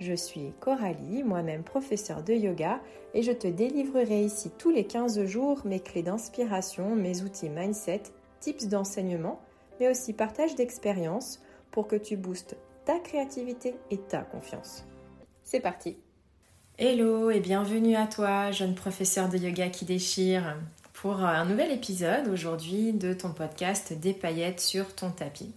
Je suis Coralie, moi-même professeure de yoga, et je te délivrerai ici tous les 15 jours mes clés d'inspiration, mes outils mindset, tips d'enseignement, mais aussi partage d'expériences pour que tu boostes ta créativité et ta confiance. C'est parti Hello et bienvenue à toi, jeune professeur de yoga qui déchire, pour un nouvel épisode aujourd'hui de ton podcast Des paillettes sur ton tapis.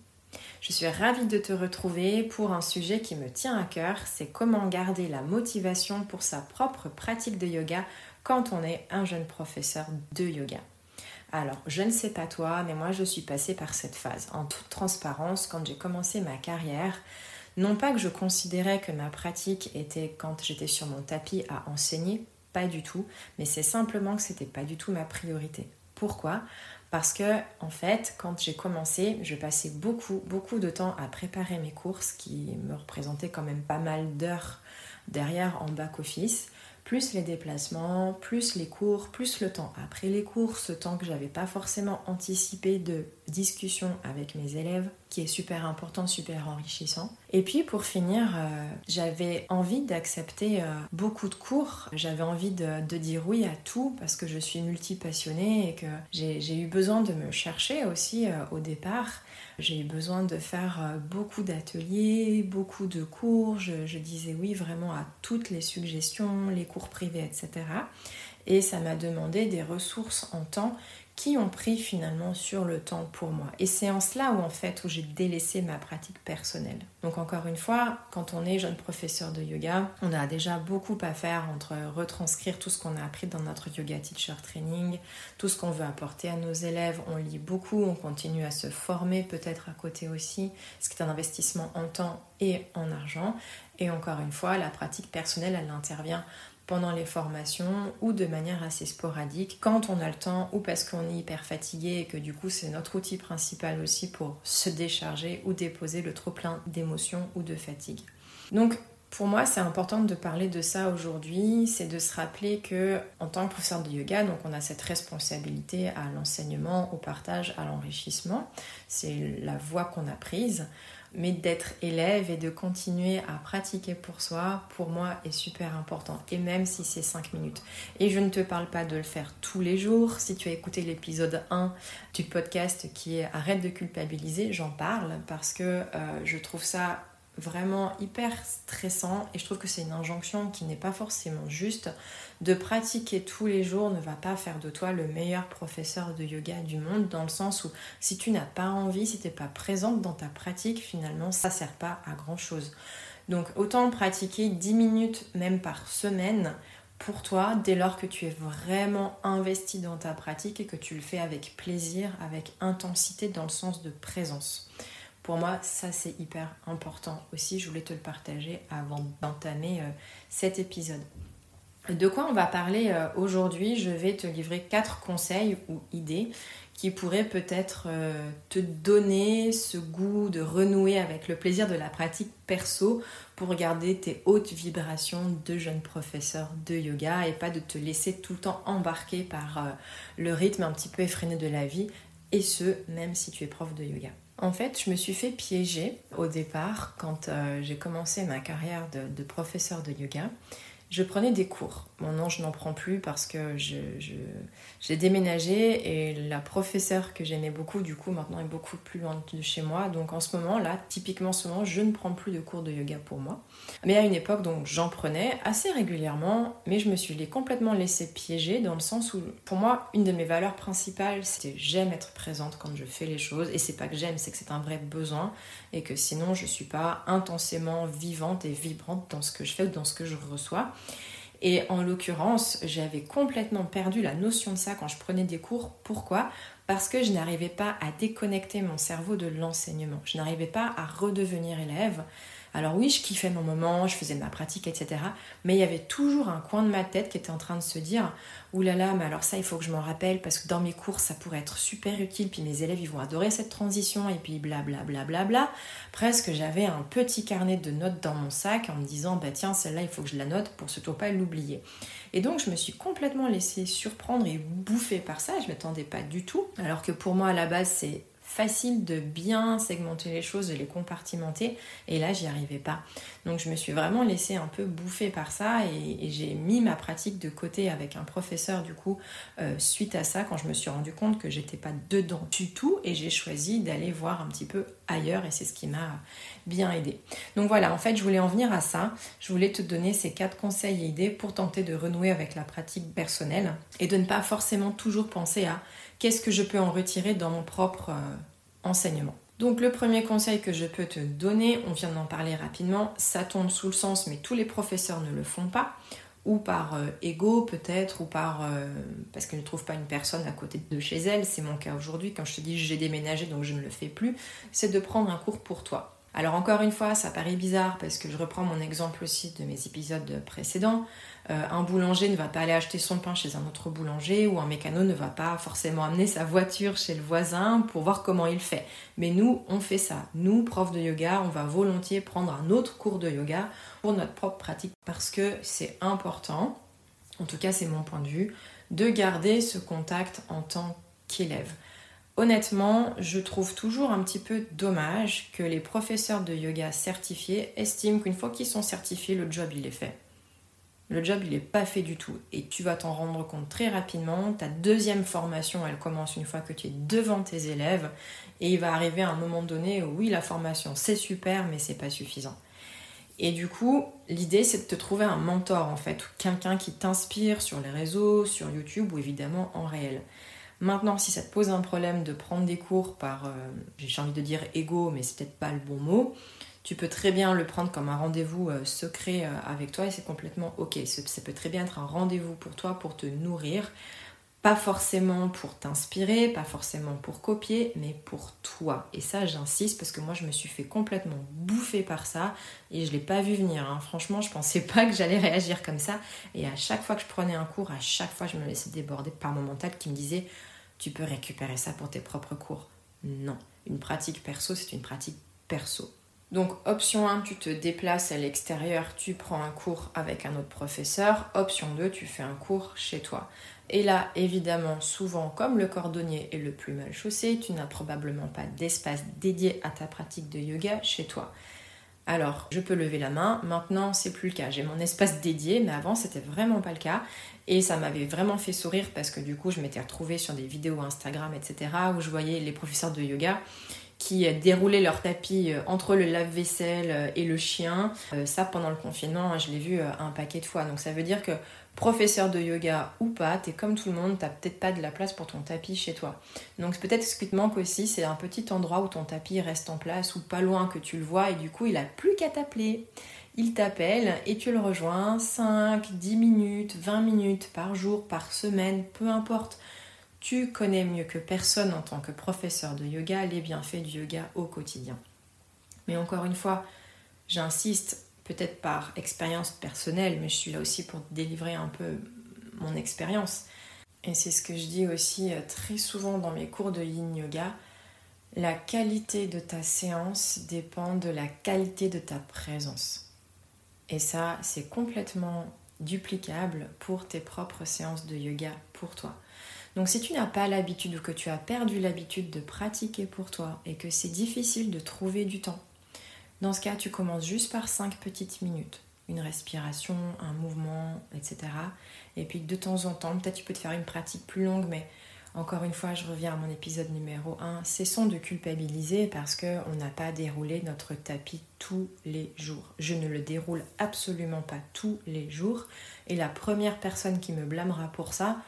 Je suis ravie de te retrouver pour un sujet qui me tient à cœur, c'est comment garder la motivation pour sa propre pratique de yoga quand on est un jeune professeur de yoga. Alors, je ne sais pas toi, mais moi je suis passée par cette phase en toute transparence quand j'ai commencé ma carrière. Non pas que je considérais que ma pratique était quand j'étais sur mon tapis à enseigner, pas du tout, mais c'est simplement que c'était pas du tout ma priorité. Pourquoi? Parce que, en fait, quand j'ai commencé, je passais beaucoup, beaucoup de temps à préparer mes courses qui me représentaient quand même pas mal d'heures derrière en back-office plus les déplacements, plus les cours, plus le temps après les cours, ce temps que j'avais pas forcément anticipé de discussion avec mes élèves, qui est super important, super enrichissant. Et puis pour finir, euh, j'avais envie d'accepter euh, beaucoup de cours, j'avais envie de, dire oui à tout parce que je suis multipassionnée et que j'ai eu besoin de me chercher aussi euh, au départ. J'ai eu besoin de faire beaucoup d'ateliers, beaucoup de cours. Je, disais oui vraiment à toutes les suggestions, les cours privés, etc. Et ça m'a demandé des ressources en temps qui ont pris finalement sur le temps pour moi. Et c'est en cela où en fait où j'ai délaissé ma pratique personnelle. Donc encore une fois, quand on est jeune professeur de yoga, on a déjà beaucoup à faire entre retranscrire tout ce qu'on a appris dans notre yoga teacher training, tout ce qu'on veut apporter à nos élèves, on lit beaucoup, on continue à se former peut-être à côté aussi, ce qui est un investissement en temps et en argent. Et encore une fois, la pratique personnelle, elle intervient pendant les formations ou de manière assez sporadique quand on a le temps ou parce qu'on est hyper fatigué et que du coup c'est notre outil principal aussi pour se décharger ou déposer le trop plein d'émotions ou de fatigue. Donc pour moi, c'est important de parler de ça aujourd'hui, c'est de se rappeler que en tant que professeur de yoga, donc on a cette responsabilité à l'enseignement, au partage, à l'enrichissement. C'est la voie qu'on a prise mais d'être élève et de continuer à pratiquer pour soi, pour moi, est super important. Et même si c'est 5 minutes. Et je ne te parle pas de le faire tous les jours. Si tu as écouté l'épisode 1 du podcast qui est Arrête de culpabiliser, j'en parle parce que euh, je trouve ça vraiment hyper stressant et je trouve que c'est une injonction qui n'est pas forcément juste. De pratiquer tous les jours ne va pas faire de toi le meilleur professeur de yoga du monde dans le sens où si tu n'as pas envie, si tu n'es pas présente dans ta pratique, finalement ça sert pas à grand chose. Donc autant pratiquer 10 minutes même par semaine pour toi dès lors que tu es vraiment investi dans ta pratique et que tu le fais avec plaisir, avec intensité dans le sens de présence. Pour moi, ça c'est hyper important aussi. Je voulais te le partager avant d'entamer euh, cet épisode. De quoi on va parler euh, aujourd'hui? Je vais te livrer quatre conseils ou idées qui pourraient peut-être euh, te donner ce goût de renouer avec le plaisir de la pratique perso pour garder tes hautes vibrations de jeune professeur de yoga et pas de te laisser tout le temps embarquer par le rythme un petit peu effréné de la vie et ce, même si tu es prof de yoga. En fait, je me suis fait piéger au départ quand euh, j'ai commencé ma carrière de, professeur de yoga je prenais des cours. Mon nom, je n'en prends plus parce que j'ai déménagé et la professeure que j'aimais beaucoup, du coup, maintenant est beaucoup plus loin de chez moi. Donc en ce moment, là, typiquement en ce moment, je ne prends plus de cours de yoga pour moi. Mais à une époque, donc j'en prenais assez régulièrement, mais je me suis complètement laissé piéger dans le sens où, pour moi, une de mes valeurs principales, c'était j'aime être présente quand je fais les choses. Et c'est pas que j'aime, c'est que c'est un vrai besoin et que sinon, je suis pas intensément vivante et vibrante dans ce que je fais ou dans ce que je reçois. Et en l'occurrence, j'avais complètement perdu la notion de ça quand je prenais des cours. Pourquoi? Parce que je n'arrivais pas à déconnecter mon cerveau de l'enseignement. Je n'arrivais pas à redevenir élève. Alors oui, je kiffais mon moment, je faisais ma pratique, etc. Mais il y avait toujours un coin de ma tête qui était en train de se dire Ouh là là, mais alors ça, il faut que je m'en rappelle parce que dans mes cours, ça pourrait être super utile. Puis mes élèves, ils vont adorer cette transition. Et puis blablabla. Bla, Presque j'avais un petit carnet de notes dans mon sac en me disant Bah tiens, celle-là, il faut que je la note pour surtout pas l'oublier. Et donc, je me suis complètement laissée surprendre et bouffer par ça. Je ne m'attendais pas du tout. Alors que pour moi, à la base, c'est facile de bien segmenter les choses, de les compartimenter. Et là, j'y arrivais pas. Donc, je me suis vraiment laissée un peu bouffer par ça et, j'ai mis ma pratique de côté avec un professeur, du coup, euh, suite à ça, quand je me suis rendu compte que j'étais pas dedans du tout. Et j'ai choisi d'aller voir un petit peu ailleurs et c'est ce qui m'a bien aidé. Donc voilà, en fait, je voulais en venir à ça. Je voulais te donner ces quatre conseils et idées pour tenter de renouer avec la pratique personnelle et de ne pas forcément toujours penser à qu'est-ce que je peux en retirer dans mon propre euh, enseignement. Donc le premier conseil que je peux te donner, on vient d'en parler rapidement, ça tombe sous le sens, mais tous les professeurs ne le font pas, ou par euh, ego peut-être, ou par euh, parce qu'ils ne trouvent pas une personne à côté de chez elles. C'est mon cas aujourd'hui. Quand je te dis j'ai déménagé donc je ne le fais plus, c'est de prendre un cours pour toi. Alors encore une fois, ça paraît bizarre parce que je reprends mon exemple aussi de mes épisodes précédents. Euh, un boulanger ne va pas aller acheter son pain chez un autre boulanger ou un mécano ne va pas forcément amener sa voiture chez le voisin pour voir comment il fait. Mais nous, on fait ça. Nous, profs de yoga, on va volontiers prendre un autre cours de yoga pour notre propre pratique parce que c'est important, en tout cas c'est mon point de vue, de garder ce contact en tant qu'élève. Honnêtement, je trouve toujours un petit peu dommage que les professeurs de yoga certifiés estiment qu'une fois qu'ils sont certifiés, le job il est fait. Le job il n'est pas fait du tout et tu vas t'en rendre compte très rapidement. Ta deuxième formation elle commence une fois que tu es devant tes élèves et il va arriver un moment donné où oui la formation c'est super mais c'est pas suffisant. Et du coup, l'idée c'est de te trouver un mentor en fait, quelqu'un qui t'inspire sur les réseaux, sur YouTube ou évidemment en réel. Maintenant, si ça te pose un problème de prendre des cours par, euh, j'ai envie de dire ego, mais c'est peut-être pas le bon mot, tu peux très bien le prendre comme un rendez-vous euh, secret euh, avec toi et c'est complètement ok. Ça peut très bien être un rendez-vous pour toi pour te nourrir, pas forcément pour t'inspirer, pas forcément pour copier, mais pour toi. Et ça, j'insiste parce que moi, je me suis fait complètement bouffer par ça et je l'ai pas vu venir. Hein. Franchement, je pensais pas que j'allais réagir comme ça. Et à chaque fois que je prenais un cours, à chaque fois, je me laissais déborder par mon mental qui me disait tu peux récupérer ça pour tes propres cours. Non, une pratique perso, c'est une pratique perso. Donc option 1, tu te déplaces à l'extérieur, tu prends un cours avec un autre professeur. Option 2, tu fais un cours chez toi. Et là, évidemment, souvent, comme le cordonnier est le plus mal chaussé, tu n'as probablement pas d'espace dédié à ta pratique de yoga chez toi. Alors, je peux lever la main. Maintenant, c'est plus le cas. J'ai mon espace dédié, mais avant, c'était vraiment pas le cas. Et ça m'avait vraiment fait sourire parce que du coup, je m'étais retrouvée sur des vidéos Instagram, etc., où je voyais les professeurs de yoga qui déroulaient leur tapis euh, entre le lave-vaisselle euh, et le chien. Euh, ça, pendant le confinement, je l'ai vu un paquet de fois. Donc, ça veut dire que professeur de yoga ou pas, t'es comme tout le monde, t'as peut-être pas de la place pour ton tapis chez toi. Donc peut-être ce qui te manque aussi, c'est un petit endroit où ton tapis reste en place ou pas loin que tu le vois et du coup il a plus qu'à t'appeler. Il t'appelle et tu le rejoins 5, 10 minutes, 20 minutes par jour, par semaine, peu importe. Tu connais mieux que personne en tant que professeur de yoga les bienfaits du yoga au quotidien. Mais encore une fois, j'insiste, peut-être par expérience personnelle, mais je suis là aussi pour délivrer un peu mon expérience. Et c'est ce que je dis aussi euh, très souvent dans mes cours de yin yoga. La qualité de ta séance dépend de la qualité de ta présence. Et ça, c'est complètement duplicable pour tes propres séances de yoga pour toi. Donc si tu n'as pas l'habitude ou que tu as perdu l'habitude de pratiquer pour toi et que c'est difficile de trouver du temps dans ce cas, tu commences juste par 5 petites minutes. Une respiration, un mouvement, etc. Et puis de temps en temps, peut-être tu peux te faire une pratique plus longue, mais encore une fois, je reviens à mon épisode numéro 1. Cessons de culpabiliser parce qu'on n'a pas déroulé notre tapis tous les jours. Je ne le déroule absolument pas tous les jours. Et la première personne qui me blâmera pour ça,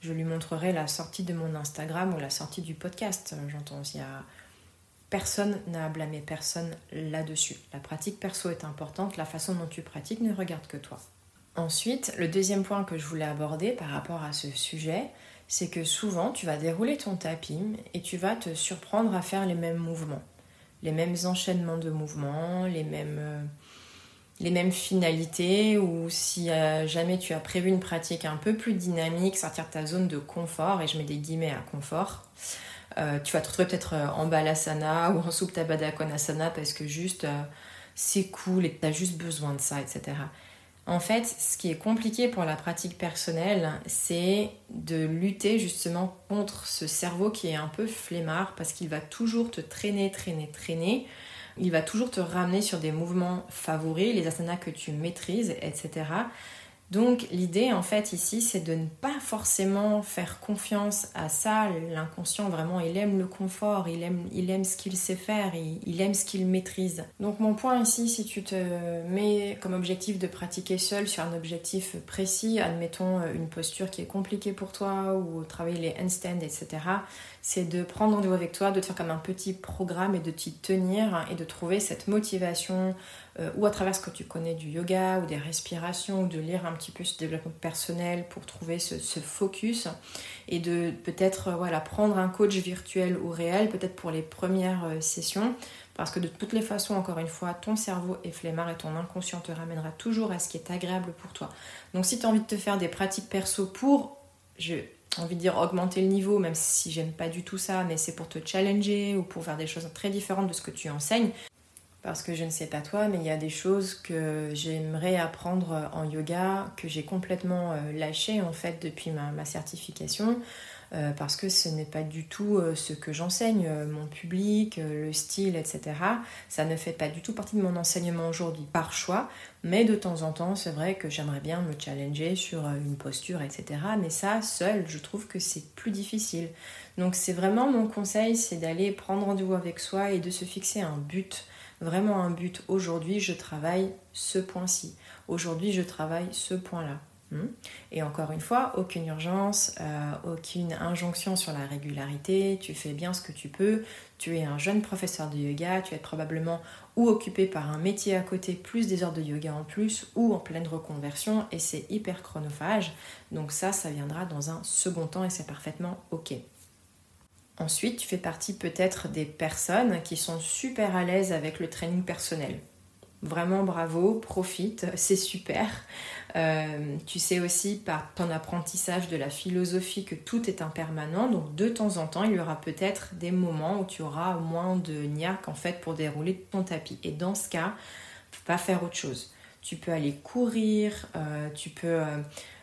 je lui montrerai la sortie de mon Instagram ou la sortie du podcast. J'entends aussi à Personne n'a à blâmer personne là-dessus. La pratique perso est importante, la façon dont tu pratiques ne regarde que toi. Ensuite, le deuxième point que je voulais aborder par rapport à ce sujet, c'est que souvent tu vas dérouler ton tapis et tu vas te surprendre à faire les mêmes mouvements. les mêmes enchaînements de mouvements, les mêmes, euh, les mêmes finalités, ou si euh, jamais tu as prévu une pratique un peu plus dynamique, sortir de ta zone de confort, et je mets des guillemets à confort, euh, tu vas te retrouver peut-être en balasana ou en Supta Baddha Konasana parce que juste c'est cool et tu as juste besoin de ça, etc. En fait, ce qui est compliqué pour la pratique personnelle, c'est de lutter justement contre ce cerveau qui est un peu flemmard parce qu'il va toujours te traîner, traîner, traîner. Il va toujours te ramener sur des mouvements favoris, les asanas que tu maîtrises, etc. Donc l'idée en fait ici c'est de ne pas forcément faire confiance à ça. L'inconscient vraiment il aime le confort, il aime, ce qu'il sait faire, il, aime ce qu'il maîtrise. Donc mon point ici si tu te mets comme objectif de pratiquer seul sur un objectif précis, admettons euh, une posture qui est compliquée pour toi ou travailler les handstands etc. C'est de prendre rendez-vous avec toi, de te faire comme un petit programme et de t'y tenir et de trouver cette motivation euh, ou à travers ce que tu connais du yoga ou des respirations ou de lire un petit peu ce développement personnel pour trouver ce, focus et de peut-être euh, voilà, prendre un coach virtuel ou réel peut-être pour les premières euh, sessions parce que de toutes les façons, encore une fois, ton cerveau est flemmard et ton inconscient te ramènera toujours à ce qui est agréable pour toi. Donc si tu as envie de te faire des pratiques perso pour, j'ai envie de dire augmenter le niveau, même si j'aime pas du tout ça, mais c'est pour te challenger ou pour faire des choses très différentes de ce que tu enseignes, parce que je ne sais pas toi, mais il y a des choses que j'aimerais apprendre en yoga, que j'ai complètement euh, lâché en fait depuis ma, certification, euh, parce que ce n'est pas du tout euh, ce que j'enseigne, mon public, le style, etc. Ça ne fait pas du tout partie de mon enseignement aujourd'hui par choix, mais de temps en temps, c'est vrai que j'aimerais bien me challenger sur une posture, etc. Mais ça, seul, je trouve que c'est plus difficile. Donc c'est vraiment mon conseil, c'est d'aller prendre rendez-vous avec soi et de se fixer un but vraiment un but. Aujourd'hui, je travaille ce point-ci. Aujourd'hui, je travaille ce point-là. Hmm? Et encore une fois, aucune urgence, euh, aucune injonction sur la régularité, tu fais bien ce que tu peux, tu es un jeune professeur de yoga, tu es probablement ou occupé par un métier à côté, plus des heures de yoga en plus, ou en pleine reconversion, et c'est hyper chronophage. Donc ça, ça viendra dans un second temps et c'est parfaitement ok. Ensuite, tu fais partie peut-être des personnes qui sont super à l'aise avec le training personnel. Vraiment bravo, profite, c'est super. Euh, tu sais aussi par ton apprentissage de la philosophie que tout est impermanent, donc de temps en temps, il y aura peut-être des moments où tu auras moins de niaque en fait pour dérouler ton tapis. Et dans ce cas, pas faire autre chose. Tu peux aller courir, euh, tu peux euh,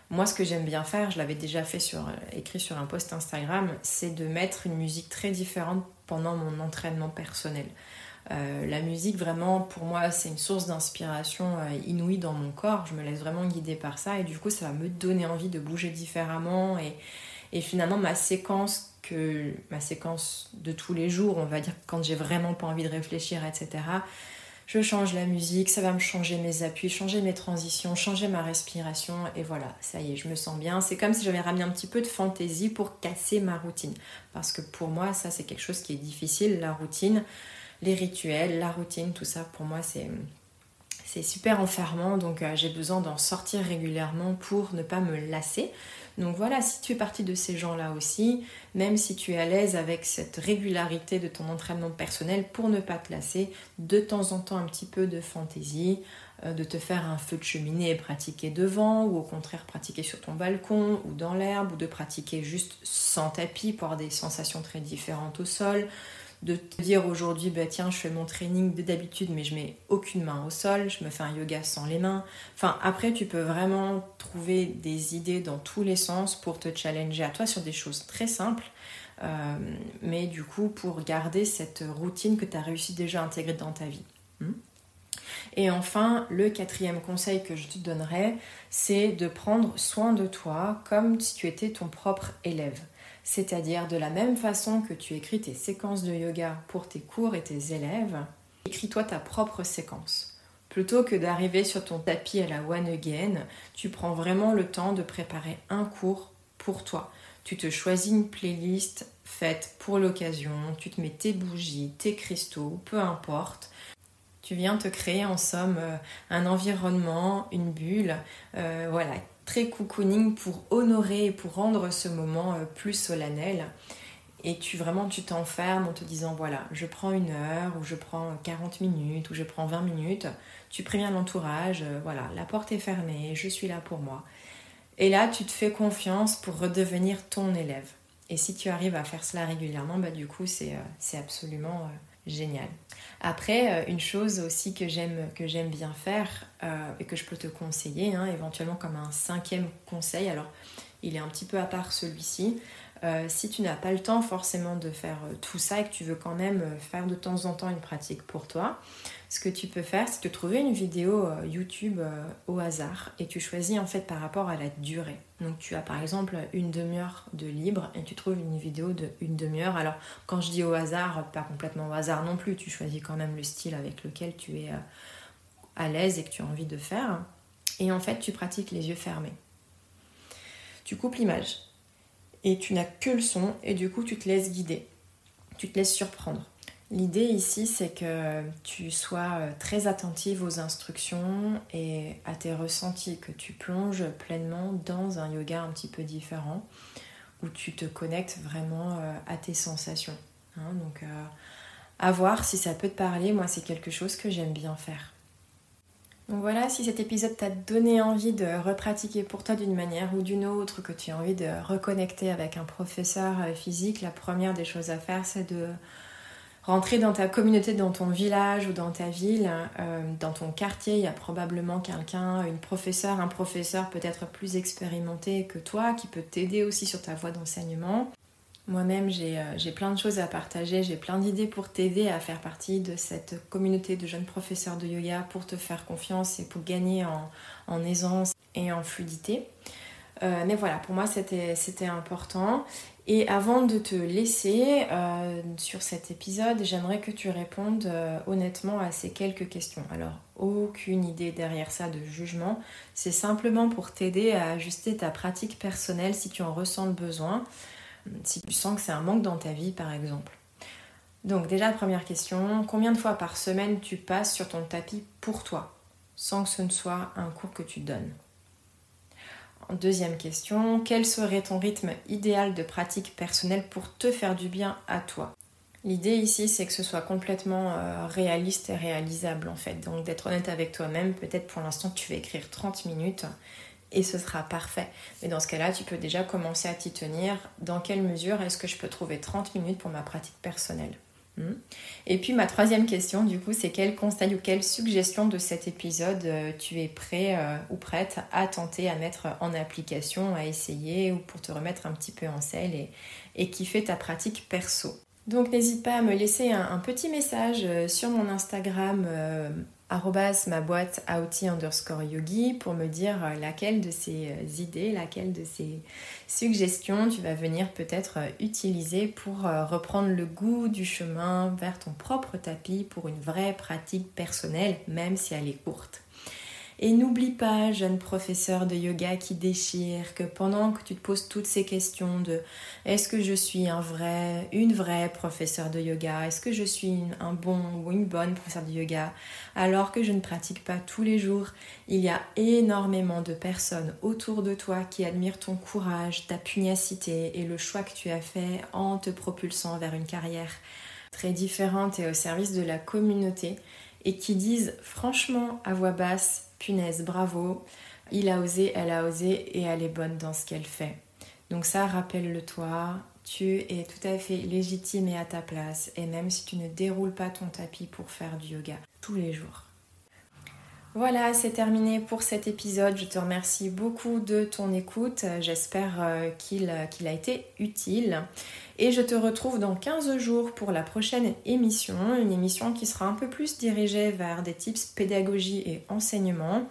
moi, ce que j'aime bien faire, je l'avais déjà fait sur, euh, écrit sur un post Instagram, c'est de mettre une musique très différente pendant mon entraînement personnel. Euh, la musique, vraiment, pour moi, c'est une source d'inspiration euh, inouïe dans mon corps. Je me laisse vraiment guider par ça et du coup, ça va me donner envie de bouger différemment. Et, et finalement, ma séquence, que, ma séquence de tous les jours, on va dire, quand j'ai vraiment pas envie de réfléchir, etc., je change la musique, ça va me changer mes appuis, changer mes transitions, changer ma respiration et voilà, ça y est, je me sens bien. C'est comme si j'avais ramené un petit peu de fantaisie pour casser ma routine. Parce que pour moi, ça c'est quelque chose qui est difficile, la routine, les rituels, la routine, tout ça pour moi c'est c'est super enfermant, donc euh, j'ai besoin d'en sortir régulièrement pour ne pas me lasser. Donc voilà, si tu es partie de ces gens-là aussi, même si tu es à l'aise avec cette régularité de ton entraînement personnel pour ne pas te lasser, de temps en temps un petit peu de fantaisie, euh, de te faire un feu de cheminée et pratiquer devant, ou au contraire pratiquer sur ton balcon ou dans l'herbe, ou de pratiquer juste sans tapis pour avoir des sensations très différentes au sol de te dire aujourd'hui, bah tiens, je fais mon training d'habitude, mais je mets aucune main au sol, je me fais un yoga sans les mains. Enfin, après, tu peux vraiment trouver des idées dans tous les sens pour te challenger à toi sur des choses très simples. Euh, mais du coup, pour garder cette routine que tu as réussi déjà à intégrer dans ta vie. Hmm et enfin, le quatrième conseil que je te donnerais, c'est de prendre soin de toi comme si tu étais ton propre élève. C'est-à-dire de la même façon que tu écris tes séquences de yoga pour tes cours et tes élèves, écris-toi ta propre séquence. Plutôt que d'arriver sur ton tapis à la one again, tu prends vraiment le temps de préparer un cours pour toi. Tu te choisis une playlist faite pour l'occasion, tu te mets tes bougies, tes cristaux, peu importe. Tu viens te créer en somme euh, un environnement, une bulle, euh, voilà, très cocooning pour honorer et pour rendre ce moment euh, plus solennel. et tu vraiment tu t'enfermes en te disant voilà, je prends une heure ou je prends 40 minutes ou je prends 20 minutes, tu préviens l'entourage, euh, voilà, la porte est fermée, je suis là pour moi. Et là, tu te fais confiance pour redevenir ton élève. Et si tu arrives à faire cela régulièrement, bah du coup, c'est euh, absolument génial. Après, une chose aussi que j'aime que j'aime bien faire et que je peux te conseiller, hein, éventuellement comme un cinquième conseil. Alors, il est un petit peu à part celui-ci. Euh, si tu n'as pas le temps forcément de faire euh, tout ça et que tu veux quand même euh, faire de temps en temps une pratique pour toi, ce que tu peux faire, c'est te trouver une vidéo YouTube au hasard et tu choisis en fait par rapport à la durée. Donc tu as par exemple une demi-heure de libre et tu trouves une vidéo de une demi-heure. Alors quand je dis au hasard, pas complètement au hasard non plus, tu choisis quand même le style avec lequel tu es à l'aise et que tu as envie de faire. Et en fait, tu pratiques les yeux fermés. Tu coupes l'image et tu n'as que le son et du coup tu te laisses guider, tu te laisses surprendre. L'idée ici c'est que tu sois euh, très attentive aux instructions et à tes ressentis, que tu plonges pleinement dans un yoga un petit peu différent où tu te connectes vraiment euh, à tes sensations. Hein. donc euh, à voir si ça peut te parler, moi c'est quelque chose que j'aime bien faire. Donc voilà, si cet épisode t'a donné envie de repratiquer pour toi d'une manière ou d'une autre, que tu as envie de reconnecter avec un professeur euh, physique, la première des choses à faire, c'est de rentrer dans ta communauté, dans ton village ou dans ta ville, euh, dans ton quartier. Il y a probablement quelqu'un, une professeure, un professeur peut-être plus expérimenté que toi, qui peut t'aider aussi sur ta voie d'enseignement. Moi-même, euh, j'ai plein de choses à partager, j'ai plein d'idées pour t'aider à faire partie de cette communauté de jeunes professeurs de yoga pour te faire confiance et pour gagner en, aisance et en fluidité. Euh, mais voilà, pour moi, c'était important. Et avant de te laisser euh, sur cet épisode, j'aimerais que tu répondes honnêtement à ces quelques questions. Alors, aucune idée derrière ça de jugement, c'est simplement pour t'aider à ajuster ta pratique personnelle si tu en ressens le besoin si tu sens que c'est un manque dans ta vie par exemple. Donc déjà première question, combien de fois par semaine tu passes sur ton tapis pour toi, sans que ce ne soit un cours que tu donnes? Deuxième question, quel serait ton rythme idéal de pratique personnelle pour te faire du bien à toi? L'idée ici, c'est que ce soit complètement euh, réaliste et réalisable en fait. Donc d'être honnête avec toi-même, peut-être pour l'instant tu vas écrire 30 minutes et ce sera parfait. Mais dans ce cas-là, tu peux déjà commencer à t'y tenir. Dans quelle mesure est-ce que je peux trouver 30 minutes pour ma pratique personnelle hmm? et puis ma troisième question, du coup, c'est quel conseil ou quelle suggestion de cet épisode euh, tu es prêt euh, ou prête à tenter, à mettre en application, à essayer ou pour te remettre un petit peu en selle et, et kiffer ta pratique perso? Donc n'hésite pas à me laisser un, petit message euh, sur mon Instagram ma boîte outils underscore yogi pour me dire euh, laquelle de ces euh, idées, laquelle de ces suggestions tu vas venir peut-être euh, utiliser pour reprendre le goût du chemin vers ton propre tapis pour une vraie pratique personnelle, même si elle est courte. Et n'oublie pas, jeune professeur de yoga qui déchire, que pendant que tu te poses toutes ces questions de est-ce que je suis un vrai, une vraie professeur de yoga, est-ce que je suis un bon ou une bonne professeur de yoga, alors que je ne pratique pas tous les jours, il y a énormément de personnes autour de toi qui admirent ton courage, ta pugnacité et le choix que tu as fait en te propulsant vers une carrière très différente et au service de la communauté et qui disent franchement à voix basse punaise, bravo, il a osé, elle a osé et elle est bonne dans ce qu'elle fait. Donc ça, rappelle-le-toi, tu es tout à fait légitime et à ta place, et même si tu ne déroules pas ton tapis pour faire du yoga tous les jours. Voilà, c'est terminé pour cet épisode. Je te remercie beaucoup de ton écoute. J'espère euh, qu'il a été utile. Et je te retrouve dans 15 jours pour la prochaine émission, une émission qui sera un peu plus dirigée vers des tips pédagogie et enseignement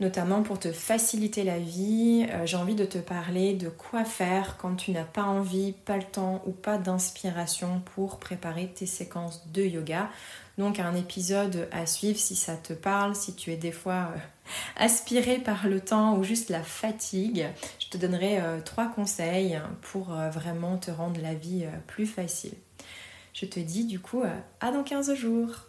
notamment pour te faciliter la vie. Euh, j'ai envie de te parler de quoi faire quand tu n'as pas envie, pas le temps ou pas d'inspiration pour préparer tes séquences de yoga. Donc un épisode à suivre si ça te parle, si tu es des fois euh, aspiré par le temps ou juste la fatigue. Je te donnerai euh, trois conseils pour vraiment te rendre la vie plus facile. Je te dis du coup à dans 15 jours.